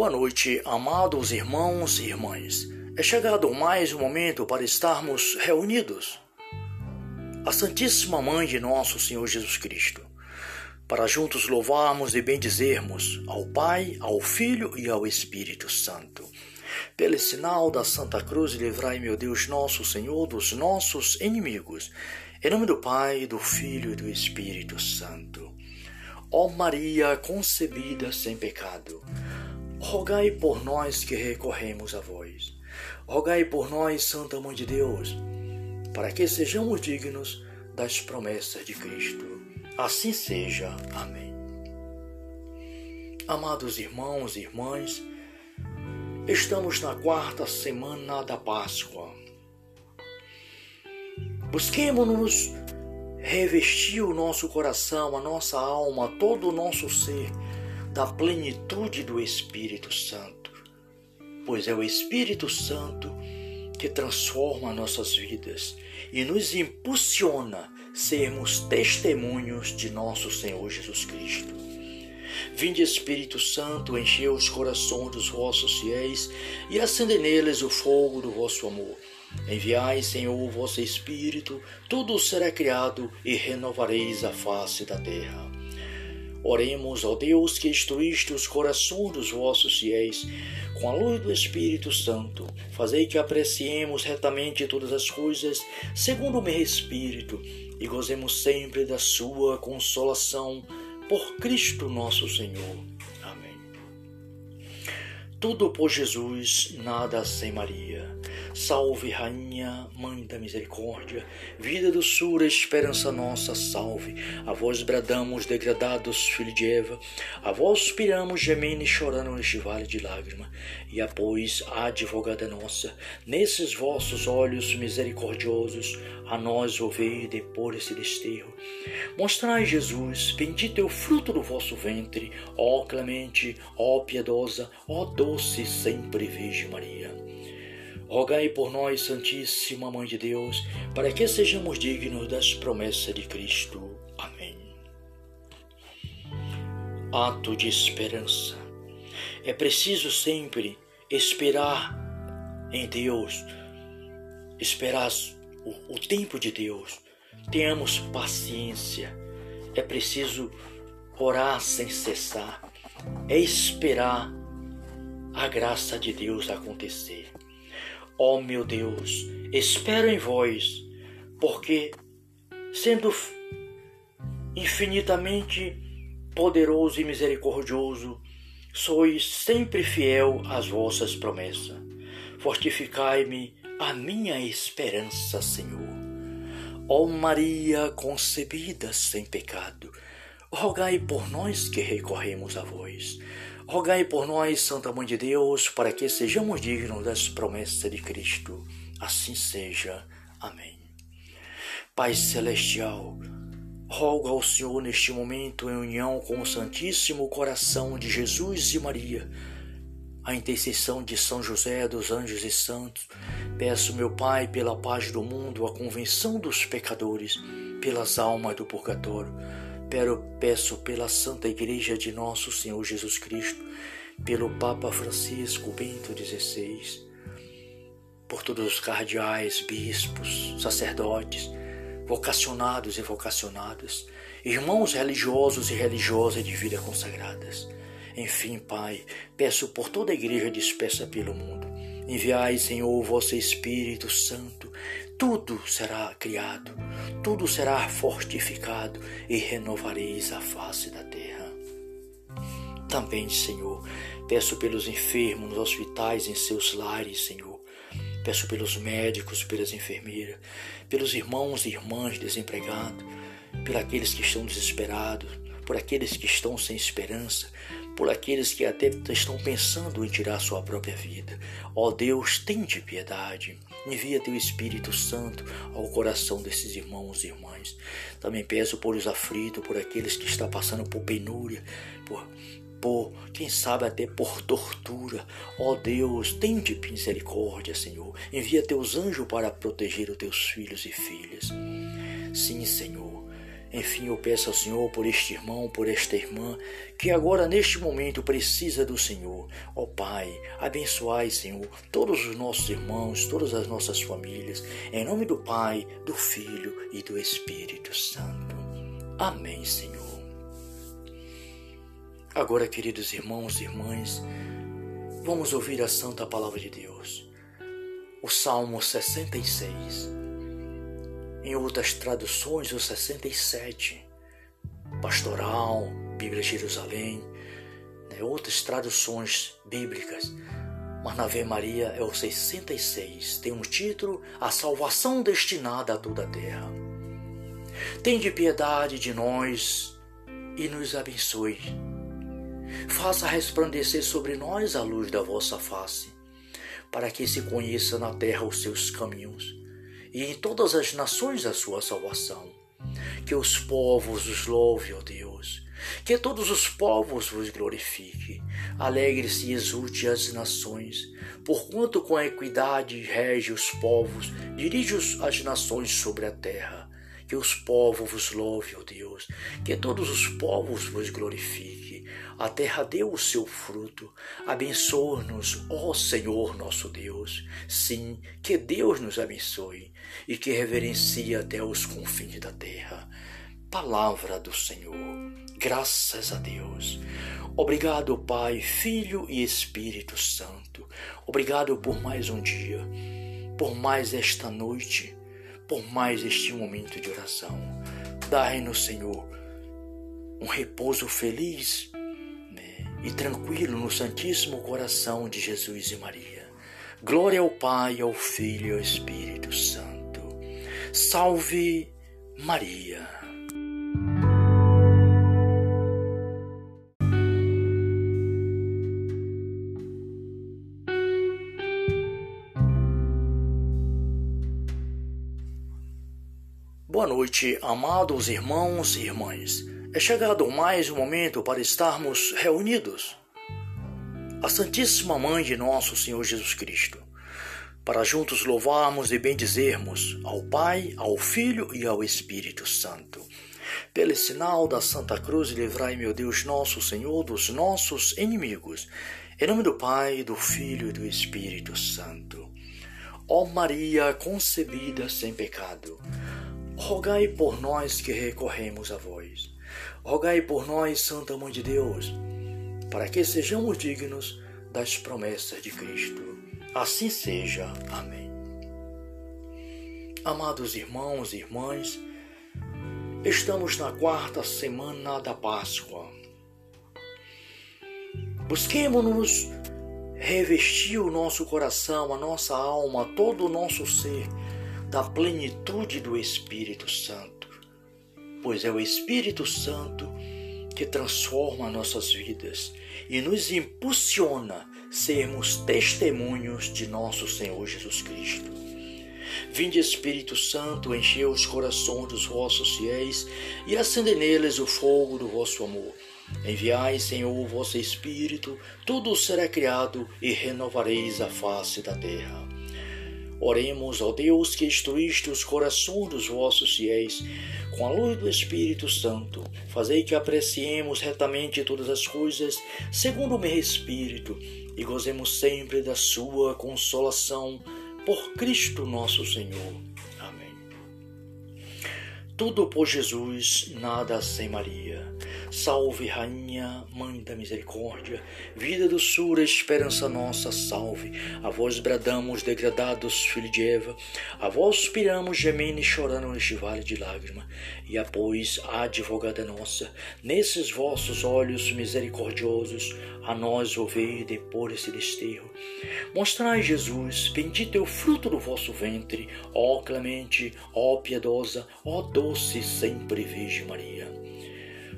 Boa noite, amados irmãos e irmãs. É chegado mais um momento para estarmos reunidos. A Santíssima Mãe de nosso Senhor Jesus Cristo, para juntos louvarmos e bendizermos ao Pai, ao Filho e ao Espírito Santo. Pelo sinal da Santa Cruz, livrai, meu Deus, nosso Senhor, dos nossos inimigos. Em nome do Pai, do Filho e do Espírito Santo. Ó Maria concebida sem pecado, rogai por nós que recorremos a vós. Rogai por nós, Santa Mãe de Deus, para que sejamos dignos das promessas de Cristo. Assim seja. Amém. Amados irmãos e irmãs, estamos na quarta semana da Páscoa. Busquemos-nos revestir o nosso coração, a nossa alma, todo o nosso ser da plenitude do Espírito Santo, pois é o Espírito Santo que transforma nossas vidas e nos impulsiona sermos testemunhos de nosso Senhor Jesus Cristo. Vinde Espírito Santo, enchei os corações dos vossos fiéis e acende neles o fogo do vosso amor. Enviai, Senhor, o vosso Espírito, tudo será criado e renovareis a face da terra. Oremos ao Deus que instruíste os corações dos vossos fiéis com a luz do Espírito Santo. Fazei que apreciemos retamente todas as coisas segundo o meu Espírito e gozemos sempre da sua consolação por Cristo nosso Senhor. Amém. Tudo por Jesus, nada sem Maria. Salve, Rainha, Mãe da Misericórdia, vida, doçura, esperança nossa, salve. A vós bradamos, degradados, filho de Eva, a vós suspiramos, gemendo e chorando neste vale de lágrima. E após a advogada nossa, nesses vossos olhos misericordiosos, a nós ouvei depor esse desterro. Mostrai, Jesus, bendito é o fruto do vosso ventre, ó clemente, ó piedosa, ó doce sempre Virgem Maria. Rogai por nós, Santíssima Mãe de Deus, para que sejamos dignos das promessas de Cristo. Amém. Ato de esperança. É preciso sempre esperar em Deus, esperar o, o tempo de Deus. Tenhamos paciência. É preciso orar sem cessar. É esperar a graça de Deus acontecer. Ó oh, meu Deus, espero em vós, porque, sendo infinitamente poderoso e misericordioso, sois sempre fiel às vossas promessas. Fortificai-me a minha esperança, Senhor. Ó Maria concebida sem pecado, rogai por nós que recorremos a vós. Rogai por nós, Santa Mãe de Deus, para que sejamos dignos das promessas de Cristo. Assim seja. Amém. Pai Celestial, rogo ao Senhor neste momento, em união com o Santíssimo Coração de Jesus e Maria, a intercessão de São José, dos anjos e santos, peço, meu Pai, pela paz do mundo, a convenção dos pecadores, pelas almas do purgatório Pero peço pela Santa Igreja de Nosso Senhor Jesus Cristo, pelo Papa Francisco Bento XVI, por todos os cardeais, bispos, sacerdotes, vocacionados e vocacionadas, irmãos religiosos e religiosas de vida consagradas. Enfim, Pai, peço por toda a igreja dispersa pelo mundo. Enviai, Senhor, o vosso Espírito Santo, tudo será criado tudo será fortificado e renovareis a face da terra. Também, Senhor, peço pelos enfermos nos hospitais, em seus lares, Senhor. Peço pelos médicos, pelas enfermeiras, pelos irmãos e irmãs desempregados, por aqueles que estão desesperados, por aqueles que estão sem esperança, por aqueles que até estão pensando em tirar sua própria vida. Ó Deus, tende piedade. Envia teu Espírito Santo ao coração desses irmãos e irmãs. Também peço por os aflitos, por aqueles que estão passando por penúria, por, por quem sabe até por tortura. Ó Deus, tende misericórdia, Senhor. Envia teus anjos para proteger os teus filhos e filhas. Sim, Senhor. Enfim, eu peço ao Senhor por este irmão, por esta irmã, que agora neste momento precisa do Senhor. Ó oh, Pai, abençoai, Senhor, todos os nossos irmãos, todas as nossas famílias, em nome do Pai, do Filho e do Espírito Santo. Amém, Senhor. Agora, queridos irmãos e irmãs, vamos ouvir a santa palavra de Deus. O Salmo 66 em outras traduções, o 67, Pastoral, Bíblia de Jerusalém, né, outras traduções bíblicas. Mas na Ave Maria é o 66, tem um título: A Salvação Destinada a toda a Terra. Tende piedade de nós e nos abençoe. Faça resplandecer sobre nós a luz da vossa face, para que se conheça na terra os seus caminhos e todas as nações a sua salvação. Que os povos os louve, ó Deus. Que todos os povos vos glorifiquem. Alegre-se e exulte as nações, porquanto com a equidade rege os povos, dirige as nações sobre a terra. Que os povos vos louve, ó Deus. Que todos os povos vos glorifiquem. A terra deu o seu fruto. Abençoa-nos, ó Senhor nosso Deus. Sim, que Deus nos abençoe e que reverencie até os confins da terra. Palavra do Senhor. Graças a Deus. Obrigado, Pai, Filho e Espírito Santo. Obrigado por mais um dia, por mais esta noite, por mais este momento de oração. Dai-nos, Senhor, um repouso feliz e tranquilo no Santíssimo Coração de Jesus e Maria. Glória ao Pai, ao Filho e ao Espírito Santo. Salve Maria. Boa noite, amados irmãos e irmãs. É chegado mais um momento para estarmos reunidos. A Santíssima Mãe de nosso Senhor Jesus Cristo, para juntos louvarmos e bendizermos ao Pai, ao Filho e ao Espírito Santo. Pelo sinal da Santa Cruz, livrai, meu Deus, nosso Senhor, dos nossos inimigos. Em nome do Pai, do Filho e do Espírito Santo. Ó Maria concebida sem pecado, rogai por nós que recorremos a vós. Rogai por nós, Santa Mãe de Deus, para que sejamos dignos das promessas de Cristo. Assim seja. Amém. Amados irmãos e irmãs, estamos na quarta semana da Páscoa. Busquemos-nos revestir o nosso coração, a nossa alma, todo o nosso ser da plenitude do Espírito Santo pois é o Espírito Santo que transforma nossas vidas e nos impulsiona sermos testemunhos de nosso Senhor Jesus Cristo. Vinde Espírito Santo, enchei os corações dos vossos fiéis e acende neles o fogo do vosso amor. Enviai, Senhor, o vosso Espírito, tudo será criado e renovareis a face da terra. Oremos ao Deus que instruíste os corações dos vossos fiéis com a luz do Espírito Santo. Fazei que apreciemos retamente todas as coisas segundo o meu Espírito e gozemos sempre da sua consolação por Cristo nosso Senhor. Amém. Tudo por Jesus, nada sem Maria. Salve, Rainha, Mãe da Misericórdia, vida, doçura, esperança nossa, salve. A vós bradamos, degradados, filho de Eva, a vós suspiramos, gemendo e chorando neste vale de lágrima. E após a advogada nossa, nesses vossos olhos misericordiosos, a nós ouvei depor esse desterro. Mostrai, Jesus, bendito é o fruto do vosso ventre, ó clemente, ó piedosa, ó doce sempre Virgem Maria.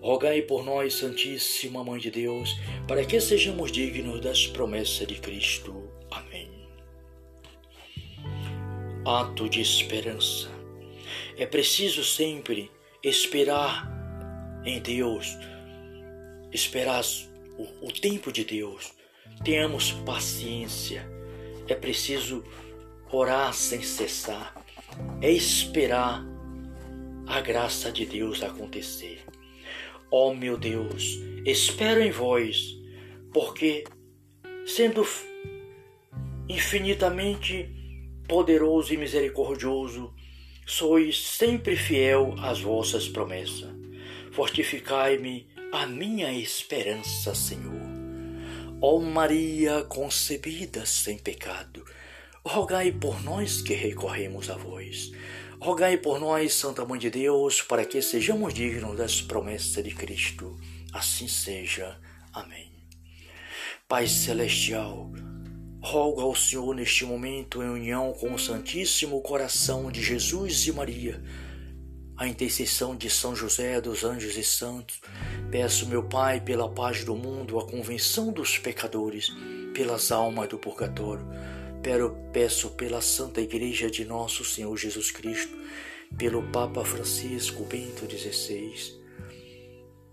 Rogai por nós, Santíssima Mãe de Deus, para que sejamos dignos das promessas de Cristo. Amém. Ato de esperança. É preciso sempre esperar em Deus, esperar o, o tempo de Deus. Tenhamos paciência. É preciso orar sem cessar. É esperar a graça de Deus acontecer. Ó oh, meu Deus, espero em vós, porque, sendo infinitamente poderoso e misericordioso, sois sempre fiel às vossas promessas. Fortificai-me a minha esperança, Senhor. Ó Maria concebida sem pecado, rogai por nós que recorremos a vós. Rogai por nós, Santa Mãe de Deus, para que sejamos dignos das promessas de Cristo. Assim seja. Amém. Pai Celestial, rogo ao Senhor neste momento, em união com o Santíssimo Coração de Jesus e Maria, a intercessão de São José, dos anjos e santos, peço, meu Pai, pela paz do mundo, a convenção dos pecadores, pelas almas do purgatório, peço pela Santa Igreja de Nosso Senhor Jesus Cristo, pelo Papa Francisco Bento XVI,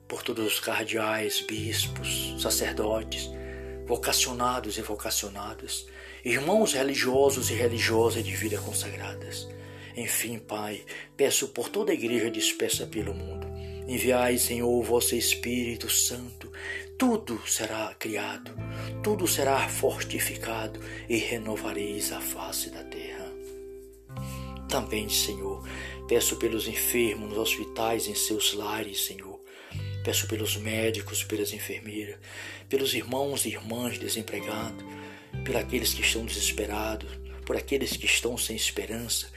por todos os cardeais, bispos, sacerdotes, vocacionados e vocacionadas, irmãos religiosos e religiosas de vida consagradas. Enfim, Pai, peço por toda a igreja dispersa pelo mundo. Enviai, Senhor, o vosso Espírito Santo, tudo será criado, tudo será fortificado e renovareis a face da terra. Também, Senhor, peço pelos enfermos nos hospitais, em seus lares, Senhor Peço pelos médicos, pelas enfermeiras, pelos irmãos e irmãs desempregados, por aqueles que estão desesperados, por aqueles que estão sem esperança,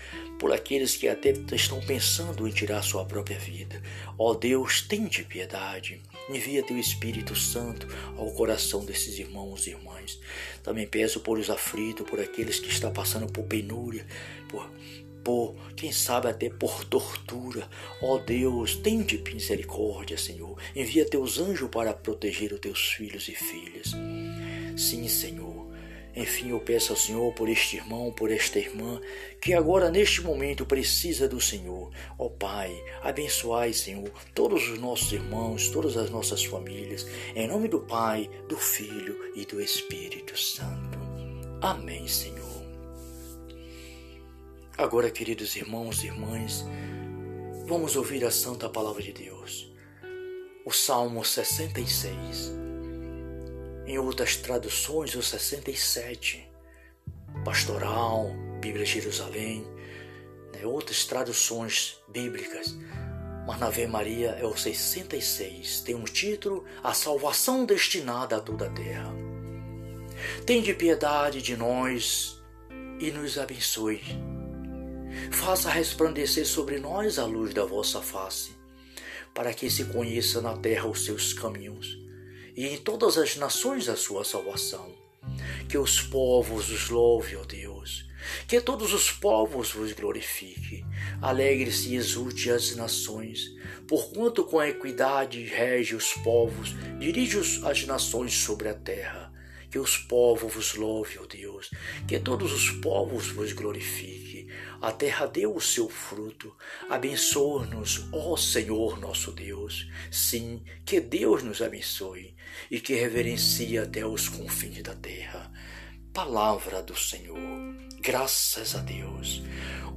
por aqueles que até estão pensando em tirar sua própria vida. Ó Deus, tende piedade. Envia teu Espírito Santo ao coração desses irmãos e irmãs. Também peço por os aflitos, por aqueles que estão passando por penúria, por por, quem sabe até por tortura. Ó oh Deus, tende misericórdia, Senhor. Envia teus anjos para proteger os teus filhos e filhas. Sim, Senhor. Enfim, eu peço ao Senhor por este irmão, por esta irmã, que agora neste momento precisa do Senhor. Ó oh, Pai, abençoai, Senhor, todos os nossos irmãos, todas as nossas famílias, em nome do Pai, do Filho e do Espírito Santo. Amém, Senhor. Agora, queridos irmãos e irmãs, vamos ouvir a santa palavra de Deus. O Salmo 66. Em outras traduções, o 67. Pastoral, Bíblia de Jerusalém, né, outras traduções bíblicas. Mas na Ave Maria é o 66. Tem um título: A Salvação Destinada a toda a Terra. Tende piedade de nós e nos abençoe Faça resplandecer sobre nós a luz da vossa face, para que se conheça na terra os seus caminhos e em todas as nações a sua salvação. Que os povos os louve, ó Deus. Que todos os povos vos glorifiquem. Alegre-se e exulte as nações, porquanto com equidade rege os povos, dirige as nações sobre a terra. Que os povos vos louve, ó Deus. Que todos os povos vos glorifiquem a terra deu o seu fruto. Abençoa-nos, ó Senhor nosso Deus. Sim, que Deus nos abençoe e que reverencie até os confins da terra. Palavra do Senhor. Graças a Deus.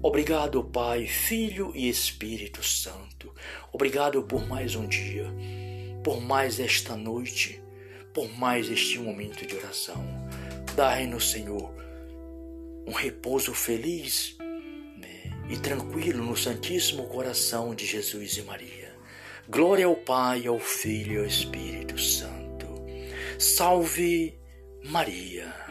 Obrigado, Pai, Filho e Espírito Santo. Obrigado por mais um dia, por mais esta noite, por mais este momento de oração. Dai-nos, Senhor, um repouso feliz e tranquilo no Santíssimo Coração de Jesus e Maria. Glória ao Pai, ao Filho e ao Espírito Santo. Salve Maria.